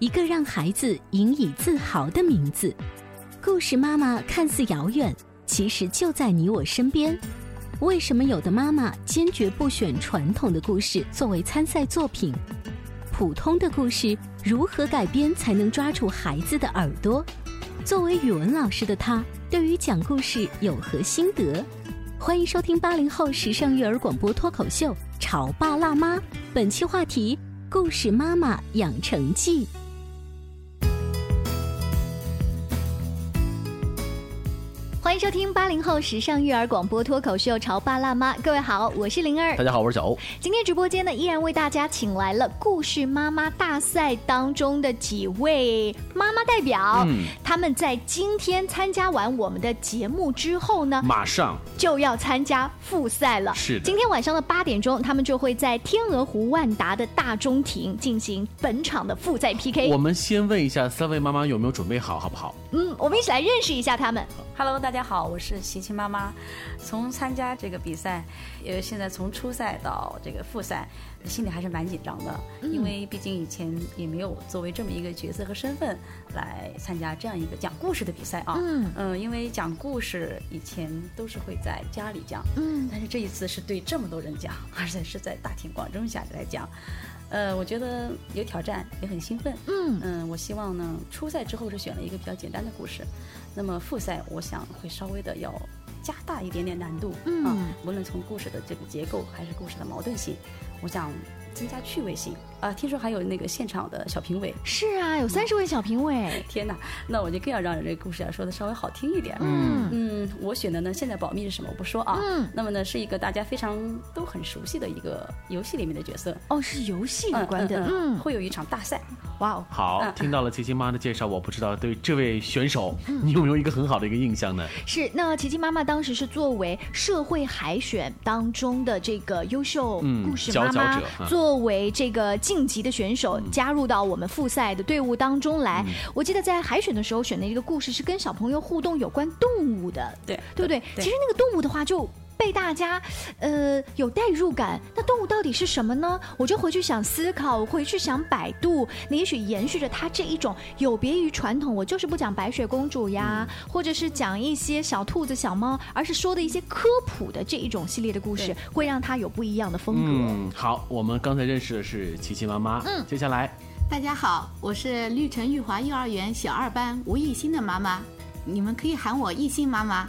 一个让孩子引以自豪的名字，故事妈妈看似遥远，其实就在你我身边。为什么有的妈妈坚决不选传统的故事作为参赛作品？普通的故事如何改编才能抓住孩子的耳朵？作为语文老师的他，对于讲故事有何心得？欢迎收听八零后时尚育儿广播脱口秀《潮爸辣妈》，本期话题：故事妈妈养成记。迎收听八零后时尚育儿广播脱口秀《潮爸辣妈》，各位好，我是灵儿，大家好，我是小欧。今天直播间呢，依然为大家请来了故事妈妈大赛当中的几位妈妈代表，嗯，他们在今天参加完我们的节目之后呢，马上就要参加复赛了。是的，今天晚上的八点钟，他们就会在天鹅湖万达的大中庭进行本场的复赛 PK。我们先问一下三位妈妈有没有准备好，好不好？嗯，我们一起来认识一下他们。Hello，大家好，我是琪琪妈妈。从参加这个比赛，呃，现在从初赛到这个复赛，心里还是蛮紧张的，因为毕竟以前也没有作为这么一个角色和身份来参加这样一个讲故事的比赛啊。嗯嗯，因为讲故事以前都是会在家里讲，嗯，但是这一次是对这么多人讲，而且是在大庭广众下来讲。呃，我觉得有挑战，也很兴奋。嗯嗯，我希望呢，初赛之后是选了一个比较简单的故事，那么复赛我想会稍微的要加大一点点难度。嗯，无论从故事的这个结构还是故事的矛盾性，我想增加趣味性。啊，听说还有那个现场的小评委，是啊，有三十位小评委。天哪，那我就更要让这个故事啊说的稍微好听一点。嗯嗯，我选的呢，现在保密是什么我不说啊。嗯，那么呢，是一个大家非常都很熟悉的一个游戏里面的角色。哦，是游戏有关的。嗯，会有一场大赛。哇哦，好，听到了琪琪妈的介绍，我不知道对这位选手你有没有一个很好的一个印象呢？是，那琪琪妈妈当时是作为社会海选当中的这个优秀故事妈妈，作为这个。晋级的选手加入到我们复赛的队伍当中来。我记得在海选的时候选的一个故事是跟小朋友互动有关动物的，对对不对？其实那个动物的话就。被大家，呃，有代入感。那动物到底是什么呢？我就回去想思考，回去想百度。你也许延续着它这一种有别于传统，我就是不讲白雪公主呀，或者是讲一些小兔子、小猫，而是说的一些科普的这一种系列的故事，会让它有不一样的风格。嗯，好，我们刚才认识的是琪琪妈妈。嗯，接下来，大家好，我是绿城玉华幼儿园小二班吴艺欣的妈妈，你们可以喊我艺欣妈妈。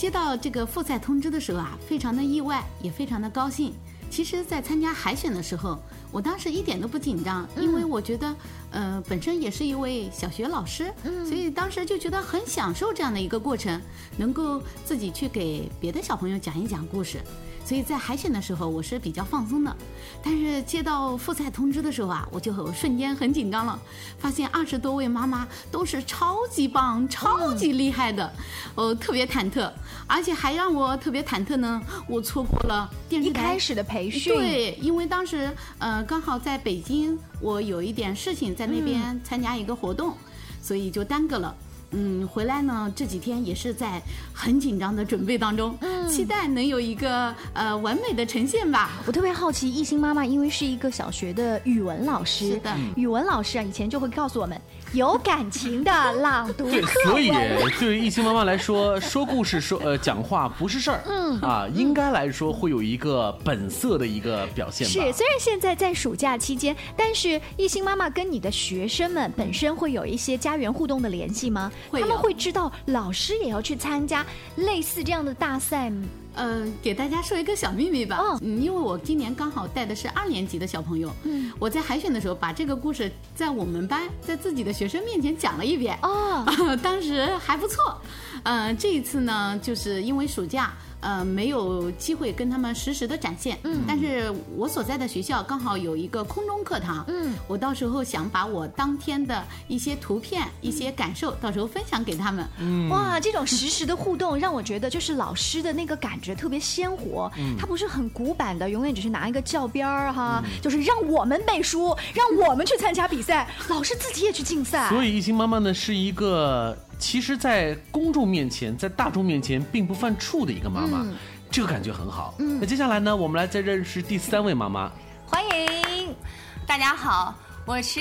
接到这个复赛通知的时候啊，非常的意外，也非常的高兴。其实，在参加海选的时候，我当时一点都不紧张，因为我觉得，呃，本身也是一位小学老师，所以当时就觉得很享受这样的一个过程，能够自己去给别的小朋友讲一讲故事。所以在海选的时候，我是比较放松的，但是接到复赛通知的时候啊，我就瞬间很紧张了。发现二十多位妈妈都是超级棒、超级厉害的，我特别忐忑，而且还让我特别忐忑呢。我错过了电视台一开始的培训，对，因为当时呃刚好在北京，我有一点事情在那边参加一个活动，所以就耽搁了。嗯，回来呢，这几天也是在很紧张的准备当中，期待能有一个呃完美的呈现吧。我特别好奇，艺兴妈妈因为是一个小学的语文老师，是的，语文老师啊，以前就会告诉我们，有感情的朗读对，所以。对于一心妈妈来说，说故事、说呃讲话不是事儿，嗯啊，应该来说会有一个本色的一个表现吧。是，虽然现在在暑假期间，但是艺兴妈妈跟你的学生们本身会有一些家园互动的联系吗？他们会知道老师也要去参加类似这样的大赛吗？呃，给大家说一个小秘密吧。哦嗯，因为我今年刚好带的是二年级的小朋友，嗯，我在海选的时候把这个故事在我们班在自己的学生面前讲了一遍，哦，当时还不错。呃，这一次呢，就是因为暑假。呃，没有机会跟他们实时的展现，嗯，但是我所在的学校刚好有一个空中课堂，嗯，我到时候想把我当天的一些图片、一些感受，到时候分享给他们，哇，这种实时的互动让我觉得就是老师的那个感觉特别鲜活，他不是很古板的，永远只是拿一个教鞭儿哈，就是让我们背书，让我们去参加比赛，老师自己也去竞赛。所以一心妈妈呢是一个，其实，在公众面前，在大众面前并不犯怵的一个妈妈，这个感觉很好。那接下来呢，我们来再认识第三位妈妈。欢迎，大家好，我是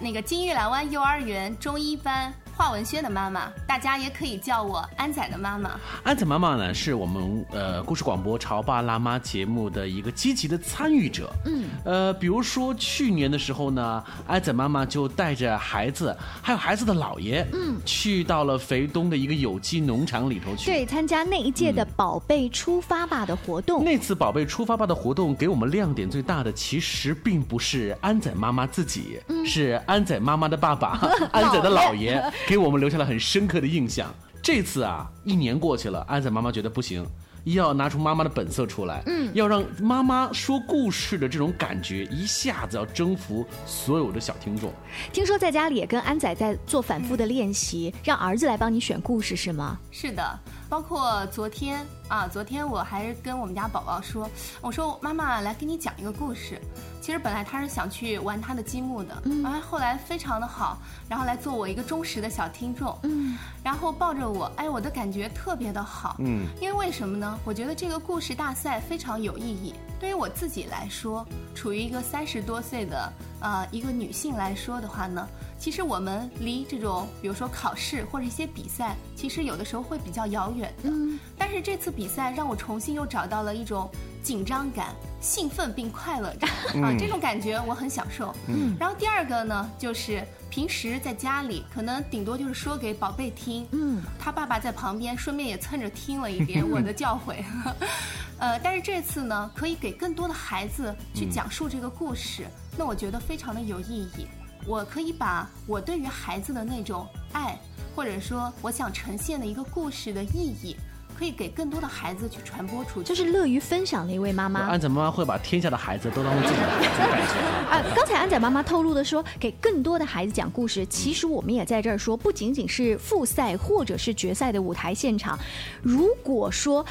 那个金玉兰湾幼儿园中一班华文轩的妈妈，大家也可以叫我安仔的妈妈。安仔妈妈呢，是我们呃故事广播《潮爸辣妈》节目的一个积极的参与者。嗯，呃，比如说去年的时候呢，安仔妈妈就带着孩子，还有孩子的姥爷，嗯，去到了肥东的一个有机农场里头去。对，参加那一届的“宝贝出发吧”的活动。那次“宝贝出发吧”的活动，给我们亮点最大的，其实并不是安仔妈妈自己，是安仔妈妈的爸爸，安仔的姥爷，给我们留下了很深刻的印象。这次啊，一年过去了，安仔妈妈觉得不行。要拿出妈妈的本色出来，嗯，要让妈妈说故事的这种感觉一下子要征服所有的小听众。听说在家里也跟安仔在做反复的练习，让儿子来帮你选故事是吗？是的，包括昨天啊，昨天我还跟我们家宝宝说，我说妈妈来给你讲一个故事。其实本来他是想去玩他的积木的，嗯，然后后来非常的好，然后来做我一个忠实的小听众，嗯，然后抱着我，哎，我的感觉特别的好，嗯，因为为什么呢？我觉得这个故事大赛非常有意义。对于我自己来说，处于一个三十多岁的呃一个女性来说的话呢，其实我们离这种比如说考试或者一些比赛，其实有的时候会比较遥远的。嗯，但是这次比赛让我重新又找到了一种紧张感、兴奋并快乐感啊，这种感觉我很享受。嗯，然后第二个呢，就是平时在家里可能顶多就是说给宝贝听，嗯，他爸爸在旁边顺便也蹭着听了一遍 我的教诲。呃，但是这次呢，可以给更多的孩子去讲述这个故事，那我觉得非常的有意义。我可以把我对于孩子的那种爱，或者说我想呈现的一个故事的意义，可以给更多的孩子去传播出去。就是乐于分享的一位妈妈。安仔妈妈会把天下的孩子都当做自己的孩子。啊，刚才安仔妈妈透露的说，给更多的孩子讲故事。其实我们也在这儿说，不仅仅是复赛或者是决赛的舞台现场，如果说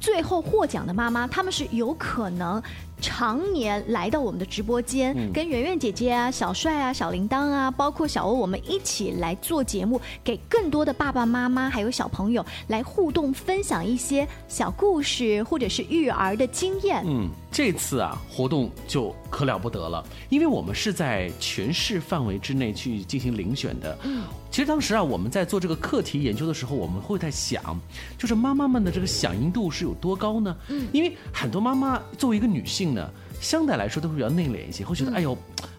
最后获奖的妈妈，他们是有可能。常年来到我们的直播间，跟圆圆姐姐啊、小帅啊、小铃铛啊，包括小欧，我们一起来做节目，给更多的爸爸妈妈还有小朋友来互动，分享一些小故事或者是育儿的经验。嗯，这次啊活动就可了不得了，因为我们是在全市范围之内去进行遴选的。嗯，其实当时啊我们在做这个课题研究的时候，我们会在想，就是妈妈们的这个响应度是有多高呢？嗯，因为很多妈妈作为一个女性呢，相对来说都会比较内敛一些，会觉得、哎呦。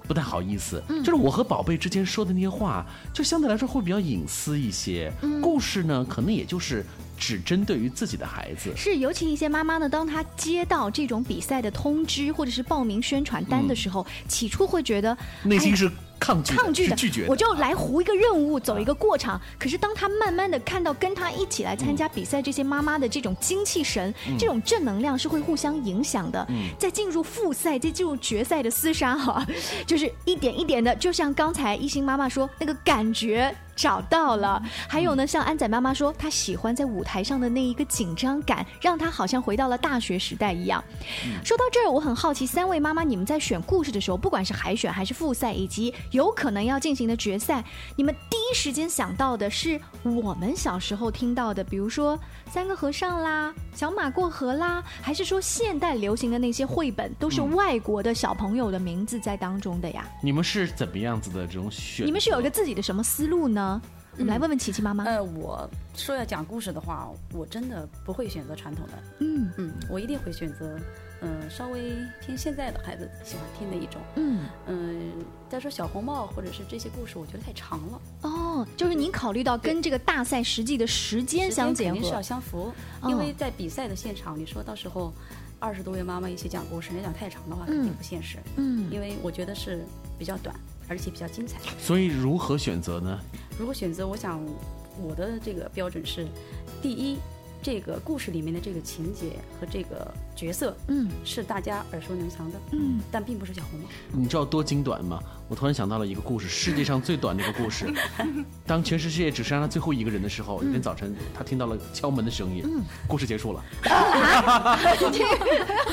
不太好意思，就是我和宝贝之间说的那些话，就相对来说会比较隐私一些。故事呢，可能也就是只针对于自己的孩子。是，尤其一些妈妈呢，当她接到这种比赛的通知或者是报名宣传单的时候，起初会觉得内心是抗拒的、抗拒的、拒绝的。我就来糊一个任务，走一个过场。可是当他慢慢的看到跟他一起来参加比赛这些妈妈的这种精气神、这种正能量是会互相影响的。在进入复赛、在进入决赛的厮杀哈，就是一点一点的，就像刚才一心妈妈说，那个感觉找到了。还有呢，像安仔妈妈说，她喜欢在舞台上的那一个紧张感，让她好像回到了大学时代一样。说到这儿，我很好奇，三位妈妈，你们在选故事的时候，不管是海选还是复赛，以及有可能要进行的决赛，你们第一时间想到的是我们小时候听到的，比如说三个和尚啦、小马过河啦，还是说现代流行的那些绘本都是外国的小朋友的名字在当中的呀？你们是怎么样子的这种选？你们是有一个自己的什么思路呢？我们来问问琪琪妈妈。呃，我说要讲故事的话，我真的不会选择传统的，嗯。嗯，我一定会选择，嗯、稍微偏现在的孩子喜欢听的一种，嗯，嗯、再说小红帽或者是这些故事，我觉得太长了，哦，就是您考虑到跟这个大赛实际的时间相结时间肯定是要，相符，哦因为在比赛的现场，你说到时候二十多位妈妈一起讲故事，你讲太长的话肯定不现实，嗯。因为我觉得是比较短，而且比较精彩。所以如何选择呢？如果选择，我想我的这个标准是，第一，这个故事里面的这个情节和这个角色嗯是大家耳熟能详的，嗯，但并不是小红帽。你知道多精短吗？我突然想到了一个故事，世界上最短的一个故事。当全世界只剩下他最后一个人的时候，有天早晨他听到了敲门的声音，故事结束了。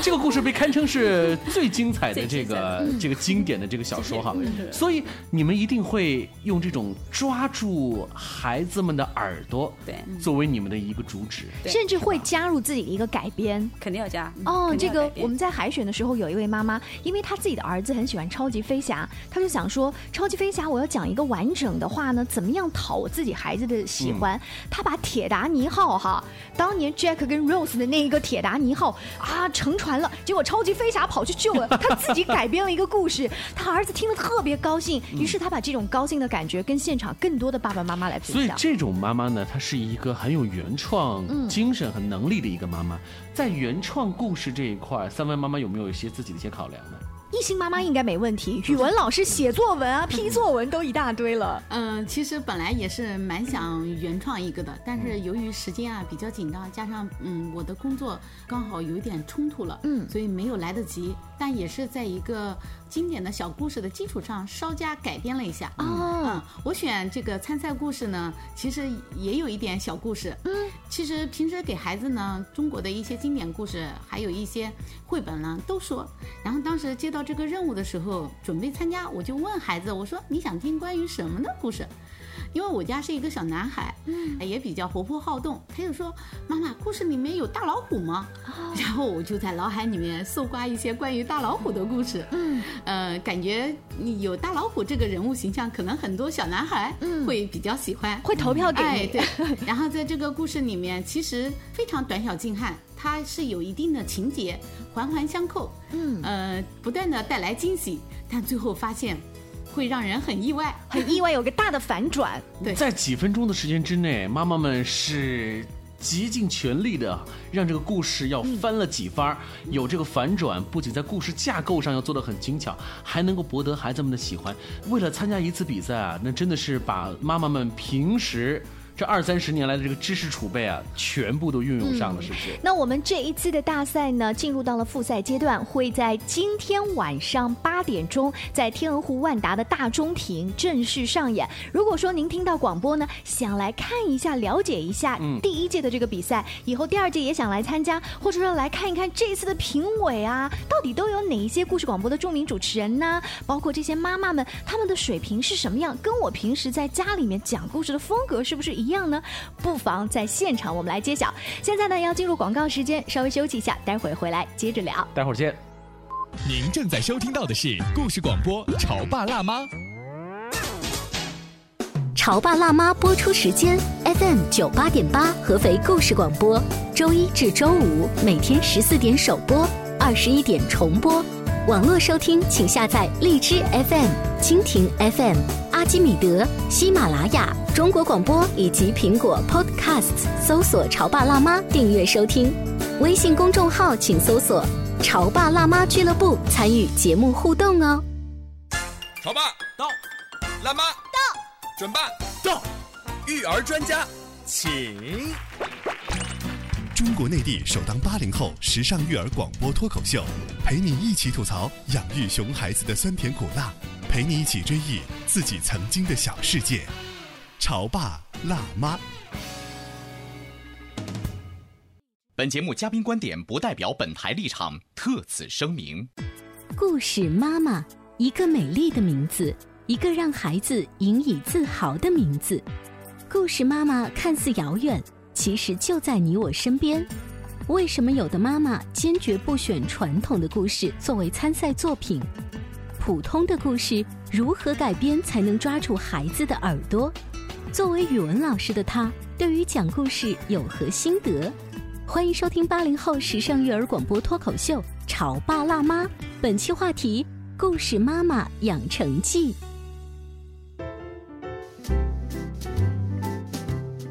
这个故事被堪称是最精彩的这个这个经典的这个小说哈，所以你们一定会用这种抓住孩子们的耳朵，对作为你们的一个主旨。对甚至会加入自己的一个改编。肯定要加哦，这个我们在海选的时候，有一位妈妈，因为她自己的儿子很喜欢超级飞侠，她就想说，超级飞侠我要讲一个完整的话呢，怎么样讨我自己孩子的喜欢？他把铁达尼号哈，当年 Jack 跟 Rose 的那一个铁达尼号啊沉船了，结果超级飞侠跑去救了，他自己改编了一个故事，他儿子听了特别高兴，于是他把这种高兴的感觉跟现场更多的爸爸妈妈来分享。所以这种妈妈呢，她是一个很有原创精神和能力的一个妈妈。在原创故事这一块，三位妈妈有没有一些自己的一些考量呢？一心妈妈应该没问题，语文老师写作文啊、批作文都一大堆了。嗯，其实本来也是蛮想原创一个的，但是由于时间啊比较紧张，加上嗯我的工作刚好有一点冲突了，嗯所以没有来得及。但也是在一个经典的小故事的基础上稍加改编了一下。哦嗯，我选这个参赛故事呢，其实也有一点小故事。嗯，其实平时给孩子呢，中国的一些经典故事，还有一些绘本呢，都说。然后当时接到这个任务的时候，准备参加，我就问孩子，我说你想听关于什么的故事？因为我家是一个小男孩，嗯，也比较活泼好动，他就说：“妈妈，故事里面有大老虎吗？”然后我就在脑海里面搜刮一些关于大老虎的故事，嗯，呃，感觉有大老虎这个人物形象，可能很多小男孩会比较喜欢，会投票给你。哎，对。然后在这个故事里面，其实非常短小精悍，它是有一定的情节，环环相扣，嗯。呃，不断的带来惊喜，但最后发现会让人很意外。很意外有个大的反转。对在几分钟的时间之内，妈妈们是极尽全力的让这个故事要翻了几番儿，有这个反转，不仅在故事架构上要做得很精巧，还能够博得孩子们的喜欢。为了参加一次比赛啊，那真的是把妈妈们平时这二三十年来的这个知识储备啊，全部都运用上了，是不是？那我们这一次的大赛呢，进入到了复赛阶段，会在今天晚上八点钟，在天鹅湖万达的大中庭正式上演。如果说您听到广播呢，想来看一下、了解一下嗯第一届的这个比赛，以后第二届也想来参加，或者说来看一看这一次的评委啊，到底都有哪一些故事广播的著名主持人呢？包括这些妈妈们，他们的水平是什么样？跟我平时在家里面讲故事的风格是不是一样呢？不妨在现场我们来揭晓。现在呢要进入广告时间，稍微休息一下，待会儿回来接着聊。待会儿见。您正在收听到的是故事广播《潮爸辣妈》。《潮爸辣妈》播出时间：FM 九八点八，合肥故事广播，周一至周五每天十四点首播，二十一点重播。网络收听，请下载荔枝 FM、蜻蜓 FM、阿基米德、喜马拉雅、中国广播以及苹果 Podcasts，搜索“潮爸辣妈”订阅收听。微信公众号请搜索“潮爸辣妈俱乐部”，参与节目互动哦。潮爸到，辣妈到，准爸到，育儿专家请。中国内地首档八零后时尚育儿广播脱口秀，陪你一起吐槽养育熊孩子的酸甜苦辣，陪你一起追忆自己曾经的小世界。潮爸辣妈。本节目嘉宾观点不代表本台立场，特此声明。故事妈妈，一个美丽的名字，一个让孩子引以自豪的名字。故事妈妈看似遥远，其实就在你我身边。为什么有的妈妈坚决不选传统的故事作为参赛作品？普通的故事如何改编才能抓住孩子的耳朵？作为语文老师的他，对于讲故事有何心得？欢迎收听八零后时尚育儿广播脱口秀《潮爸辣妈》，本期话题：故事妈妈养成记。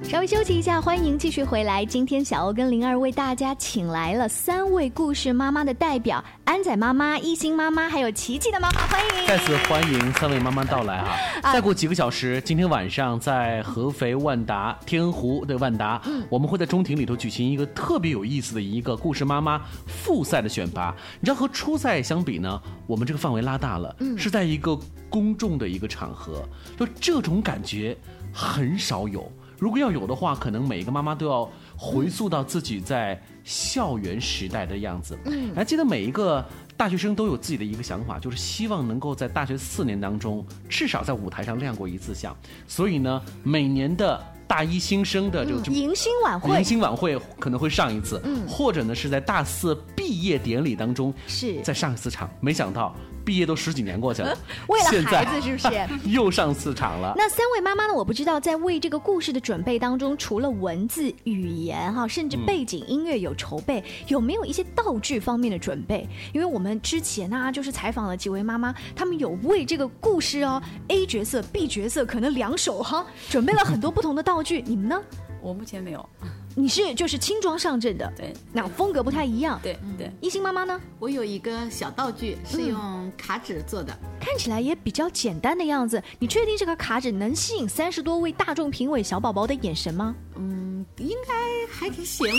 稍微休息一下，欢迎继续回来。今天小欧跟灵儿为大家请来了三位故事妈妈的代表：安仔妈妈、一心妈妈，还有琪琪的妈妈。欢迎！再次欢迎三位妈妈到来哈！再过几个小时，今天晚上在合肥万达天湖的万达，我们会在中庭里头举行一个特别有意思的一个故事妈妈复赛的选拔。你知道和初赛相比呢，我们这个范围拉大了，是在一个公众的一个场合，就这种感觉很少有。如果要有的话，可能每一个妈妈都要回溯到自己在校园时代的样子。嗯，还记得每一个大学生都有自己的一个想法，就是希望能够在大学四年当中至少在舞台上亮过一次相。所以呢，每年的大一新生的这个迎新晚会，迎新晚会可能会上一次，嗯，或者呢是在大四毕业典礼当中是再上一次场。没想到。毕业都十几年过去了，为了孩子是不是 又上四场了？那三位妈妈呢？我不知道在为这个故事的准备当中，除了文字、语言哈，甚至背景音乐有筹备，有没有一些道具方面的准备？因为我们之前呢，就是采访了几位妈妈，他们有为这个故事哦，A 角色、B 角色可能两手哈，准备了很多不同的道道具。你们呢？我目前没有。你是就是轻装上阵的，对，那风格不太一样。对对，一心妈妈呢？我有一个小道具是用卡纸做的，看起来也比较简单的样子。你确定这个卡纸能吸引三十多位大众评委小宝宝的眼神吗？嗯，应该还挺行吧，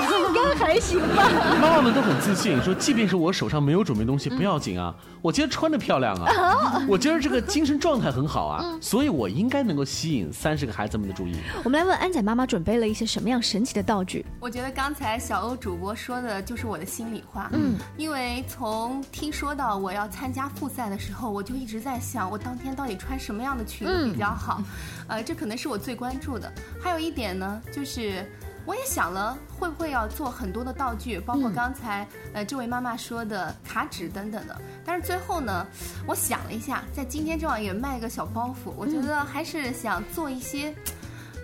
应该还行吧。妈妈们都很自信，说即便是我手上没有准备东西不要紧啊，我今天穿的漂亮啊，我今儿这个精神状态很好啊，所以我应该能够吸引三十个孩子们的注意。我们来问安仔妈妈准备了一些什么样神奇的道具？我觉得刚才小欧主播说的就是我的心里话。嗯，因为从听说到我要参加复赛的时候，我就一直在想，我当天到底穿什么样的裙子比较好？呃，这可能是我最关注的。还有一点呢，就是我也想了，会不会要做很多的道具，包括刚才呃这位妈妈说的卡纸等等的。但是最后呢，我想了一下，在今天正好也卖个小包袱，我觉得还是想做一些。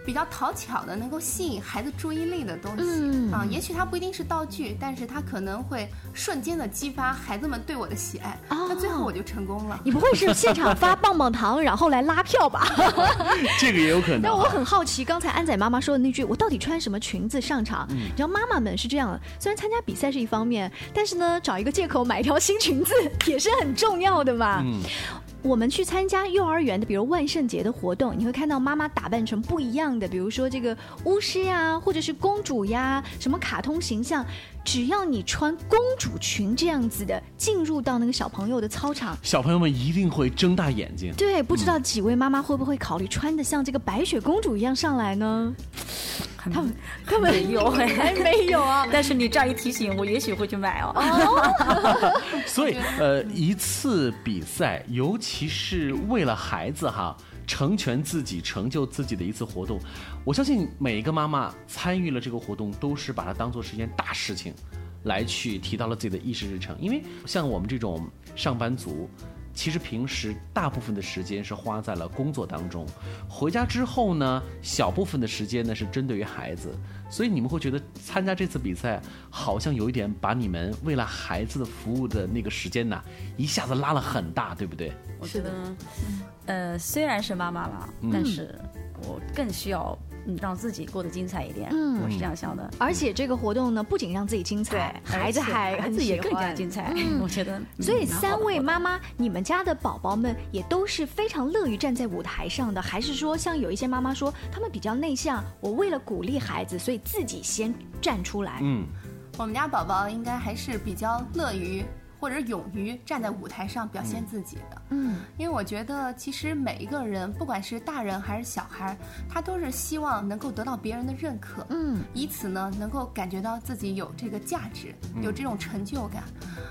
比较讨巧的，能够吸引孩子注意力的东西啊，也许它不一定是道具，但是它可能会瞬间的激发孩子们对我的喜爱。那最后我就成功了。你不会是现场发棒棒糖，然后来拉票吧？这个也有可能。但我很好奇，刚才安仔妈妈说的那句“我到底穿什么裙子上场”，你知道妈妈们是这样的：虽然参加比赛是一方面，但是呢，找一个借口买一条新裙子也是很重要的嘛。我们去参加幼儿园的，比如万圣节的活动，你会看到妈妈打扮成不一样的，比如说这个巫师呀，或者是公主呀，什么卡通形象。只要你穿公主裙这样子的进入到那个小朋友的操场，小朋友们一定会睁大眼睛。对，不知道几位妈妈会不会考虑穿的像这个白雪公主一样上来呢？他们他们没有，还 没有啊。但是你这样一提醒，我也许会去买哦。所以，呃，一次比赛，尤其是为了孩子哈。成全自己、成就自己的一次活动，我相信每一个妈妈参与了这个活动，都是把它当做是一件大事情，来去提到了自己的议事日程。因为像我们这种上班族。其实平时大部分的时间是花在了工作当中，回家之后呢，小部分的时间呢是针对于孩子，所以你们会觉得参加这次比赛好像有一点把你们为了孩子的服务的那个时间呢一下子拉了很大，对不对？我觉得，呃，虽然是妈妈了，但是我更需要。嗯，让自己过得精彩一点，嗯，我是这样想的。而且这个活动呢，不仅让自己精彩，孩子还孩子也更加精彩。嗯，我觉得。所以三位妈妈，你们家的宝宝们也都是非常乐于站在舞台上的，还是说像有一些妈妈说，他们比较内向，我为了鼓励孩子，所以自己先站出来。嗯，我们家宝宝应该还是比较乐于。或者勇于站在舞台上表现自己的。嗯，因为我觉得其实每一个人，不管是大人还是小孩，他都是希望能够得到别人的认可，嗯，以此呢能够感觉到自己有这个价值，有这种成就感。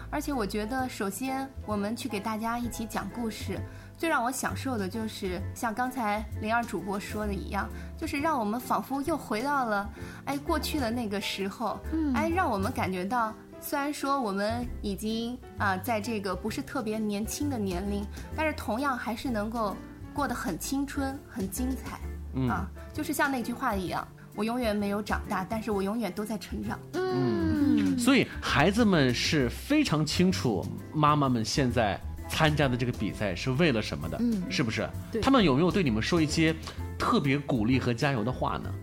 而且我觉得，首先我们去给大家一起讲故事。最让我享受的就是像刚才灵儿主播说的一样，就是让我们仿佛又回到了哎过去的那个时候，嗯哎让我们感觉到，虽然说我们已经啊在这个不是特别年轻的年龄，但是同样还是能够过得很青春、很精彩啊，就是像那句话一样，我永远没有长大，但是我永远都在成长。嗯，所以孩子们是非常清楚妈妈们现在。参加的这个比赛是为了什么的？嗯，是不是？他们有没有对你们说一些特别鼓励和加油的话呢？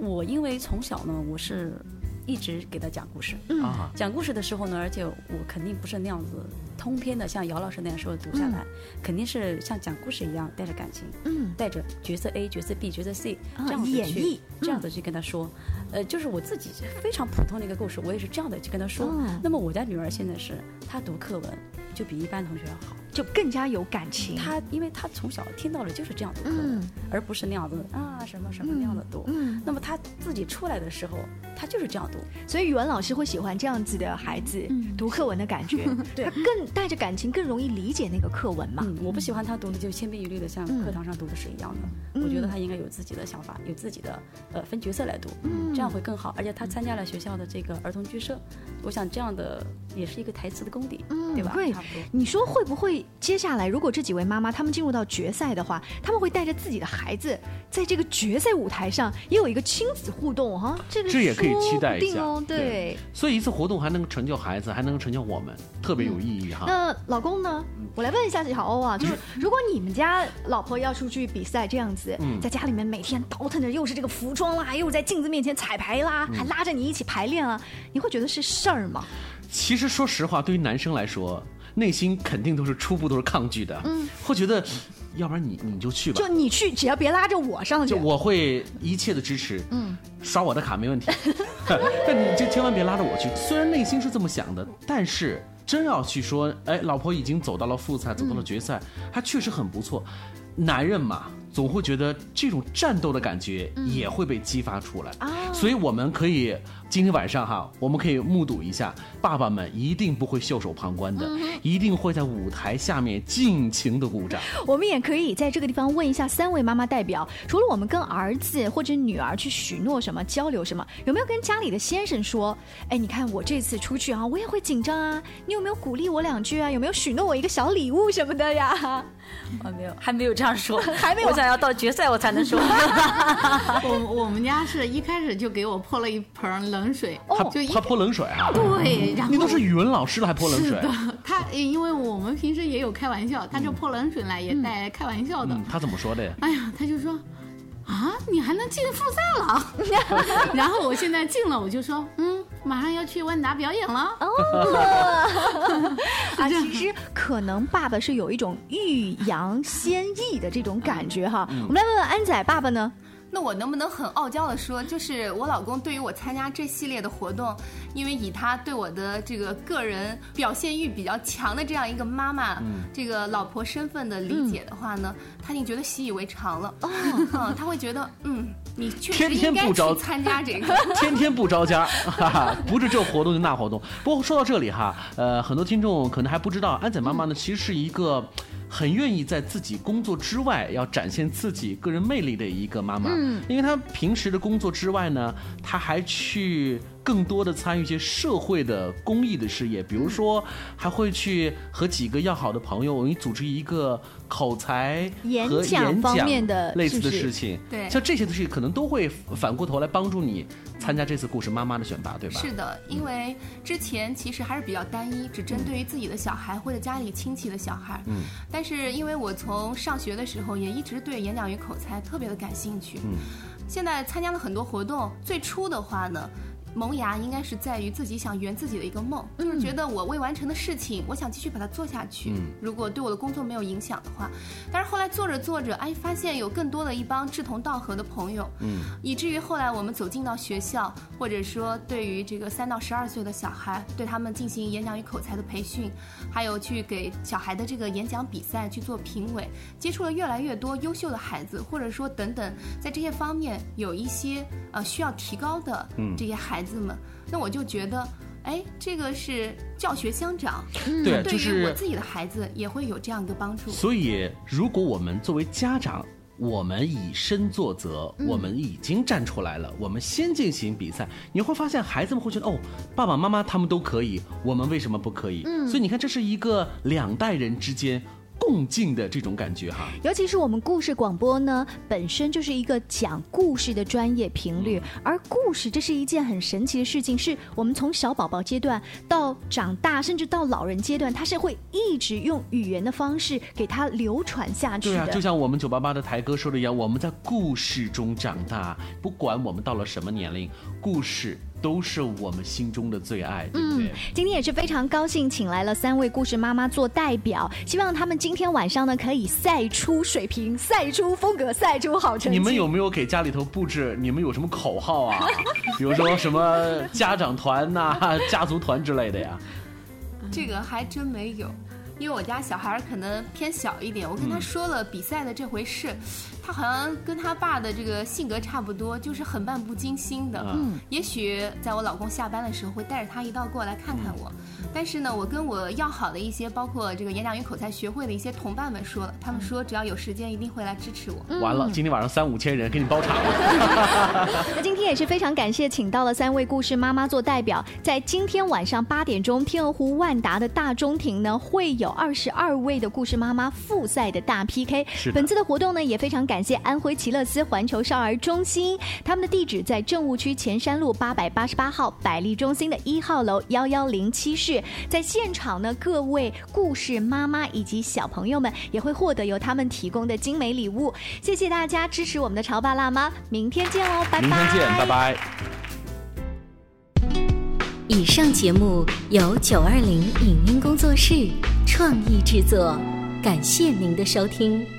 我因为从小呢，我是一直给他讲故事。嗯，讲故事的时候呢，而且我肯定不是那样子通篇的，像姚老师那样说读下来，肯定是像讲故事一样带着感情，嗯，带着角色 A、角色 B、角色 C 这样子去这样子去跟他说。呃，就是我自己非常普通的一个故事，我也是这样的去跟他说。那么我家女儿现在是她读课文。就比一般同学要好，就更加有感情。他因为他从小听到的就是这样的课文，而不是那样子啊什么什么那样的读。嗯，那么他自己出来的时候，他就是这样读。所以语文老师会喜欢这样子的孩子读课文的感觉，他更带着感情，更容易理解那个课文嘛。我不喜欢他读的就千篇一律的，像课堂上读的是一样的。我觉得他应该有自己的想法，有自己的呃分角色来读，这样会更好。而且他参加了学校的这个儿童剧社，我想这样的也是一个台词的功底，嗯对吧？对。你说会不会接下来，如果这几位妈妈她们进入到决赛的话，他们会带着自己的孩子，在这个决赛舞台上也有一个亲子互动哈？这个这也可以期待一下哦。对，所以一次活动还能成就孩子，还能成就我们，特别有意义哈。那老公呢？我来问一下小欧啊，就是如果你们家老婆要出去比赛这样子，在家里面每天倒腾着，又是这个服装啦，又在镜子面前彩排啦，还拉着你一起排练啊，你会觉得是事儿吗？其实说实话，对于男生来说。内心肯定都是初步都是抗拒的，嗯，会觉得，要不然你你就去吧，就你去，只要别拉着我上去，就我会一切的支持，嗯，刷我的卡没问题，但你就千万别拉着我去。虽然内心是这么想的，但是真要去说，哎，老婆已经走到了复赛，走到了决赛，还确实很不错。男人嘛，总会觉得这种战斗的感觉也会被激发出来，所以我们可以。今天晚上哈，我们可以目睹一下，爸爸们一定不会袖手旁观的，一定会在舞台下面尽情的鼓掌。我们也可以在这个地方问一下三位妈妈代表，除了我们跟儿子或者女儿去许诺什么、交流什么，有没有跟家里的先生说？哎，你看我这次出去啊，我也会紧张啊，你有没有鼓励我两句啊？有没有许诺我一个小礼物什么的呀？我没有，还没有这样说，还没有。我想要到决赛我才能说。我我们家是一开始就给我泼了一盆冷。冷水，就他泼冷水啊？对，然后你都是语文老师了，还泼冷水？他因为我们平时也有开玩笑，他就泼冷水来也带开玩笑的。他怎么说的呀？哎呀，他就说啊，你还能进复赛了？然后我现在进了，我就说嗯，马上要去万达表演了。哦，啊，其实可能爸爸是有一种欲扬先抑的这种感觉哈。我们来问问安仔爸爸呢？那我能不能很傲娇的说，就是我老公对于我参加这系列的活动，因为以他对我的这个个人表现欲比较强的这样一个妈妈，这个老婆身份的理解的话呢，他已经觉得习以为常了。哦，他会觉得，嗯，你确实应该去参加这个，天天不着家，哈哈，不是这活动就那活动。不过说到这里哈，呃，很多听众可能还不知道，安仔妈妈呢其实是一个。很愿意在自己工作之外要展现自己个人魅力的一个妈妈，嗯，因为她平时的工作之外呢，她还去。更多的参与一些社会的公益的事业，比如说还会去和几个要好的朋友，我们组织一个口才演讲方面的类似的事情。对，像这些东西可能都会反过头来帮助你参加这次故事妈妈的选拔，对吧？是的，因为之前其实还是比较单一，只针对于自己的小孩或者家里亲戚的小孩。嗯。但是因为我从上学的时候也一直对演讲与口才特别的感兴趣。嗯。现在参加了很多活动，最初的话呢。萌芽应该是在于自己想圆自己的一个梦，就是觉得我未完成的事情，我想继续把它做下去。嗯。如果对我的工作没有影响的话，但是后来做着做着，哎，发现有更多的一帮志同道合的朋友，嗯，以至于后来我们走进到学校，或者说对于这个三到十二岁的小孩，对他们进行演讲与口才的培训，还有去给小孩的这个演讲比赛去做评委，接触了越来越多优秀的孩子，或者说等等，在这些方面有一些呃需要提高的嗯。这些孩子们，那我就觉得。哎，这个是教学相长，对对就是于我自己的孩子也会有这样一个帮助。所以，如果我们作为家长，我们以身作则，嗯我们已经站出来了，我们先进行比赛，你会发现孩子们会觉得哦，爸爸妈妈他们都可以，我们为什么不可以？嗯所以你看，这是一个两代人之间共进的这种感觉哈。尤其是我们故事广播呢，本身就是一个讲故事的专业频率，而故事这是一件很神奇的事情，是我们从小宝宝阶段到长大，甚至到老人阶段，它是会一直用语言的方式给它流传下去的。对啊，就像我们九八八的台哥说的一样，我们在故事中长大，不管我们到了什么年龄，故事都是我们心中的最爱，对不对？今天也是非常高兴，请来了三位故事妈妈做代表，希望他们今天晚上呢可以赛出水平、赛出风格、赛出好成绩。你们有没有给家里头布置？你们有什么口号啊？比如说什么家长团呐、家族团之类的呀？这个还真没有，因为我家小孩可能偏小一点，我跟他嗯说了比赛的这回事，他好像跟他爸的这个性格差不多，就是很漫不经心的。嗯也许在我老公下班的时候会带着他一道过来看看我，但是呢，我跟我要好的一些，包括这个演讲与口才学会的一些同伴们说了，他们说只要有时间一定会来支持我。完了，今天晚上三五千人给你包场了。那今天也是非常感谢，请到了三位故事妈妈做代表，在今天晚上八点钟，天鹅湖万达的大中庭呢，会有二十二位的故事妈妈复赛的大 PK。是本次的活动呢，也非常感谢安徽奇乐斯环球少儿中心，他们的地址在政务区前山路八百八十八号百丽中心的一号楼幺幺零七室。在现场呢，各位故事妈妈以及小朋友们也会获得由他们提供的精美礼物。谢谢大家支持我们的潮爸辣妈，明天见哦，拜拜。明天见，拜拜。以上节目由九二零影音工作室创意制作，感谢您的收听。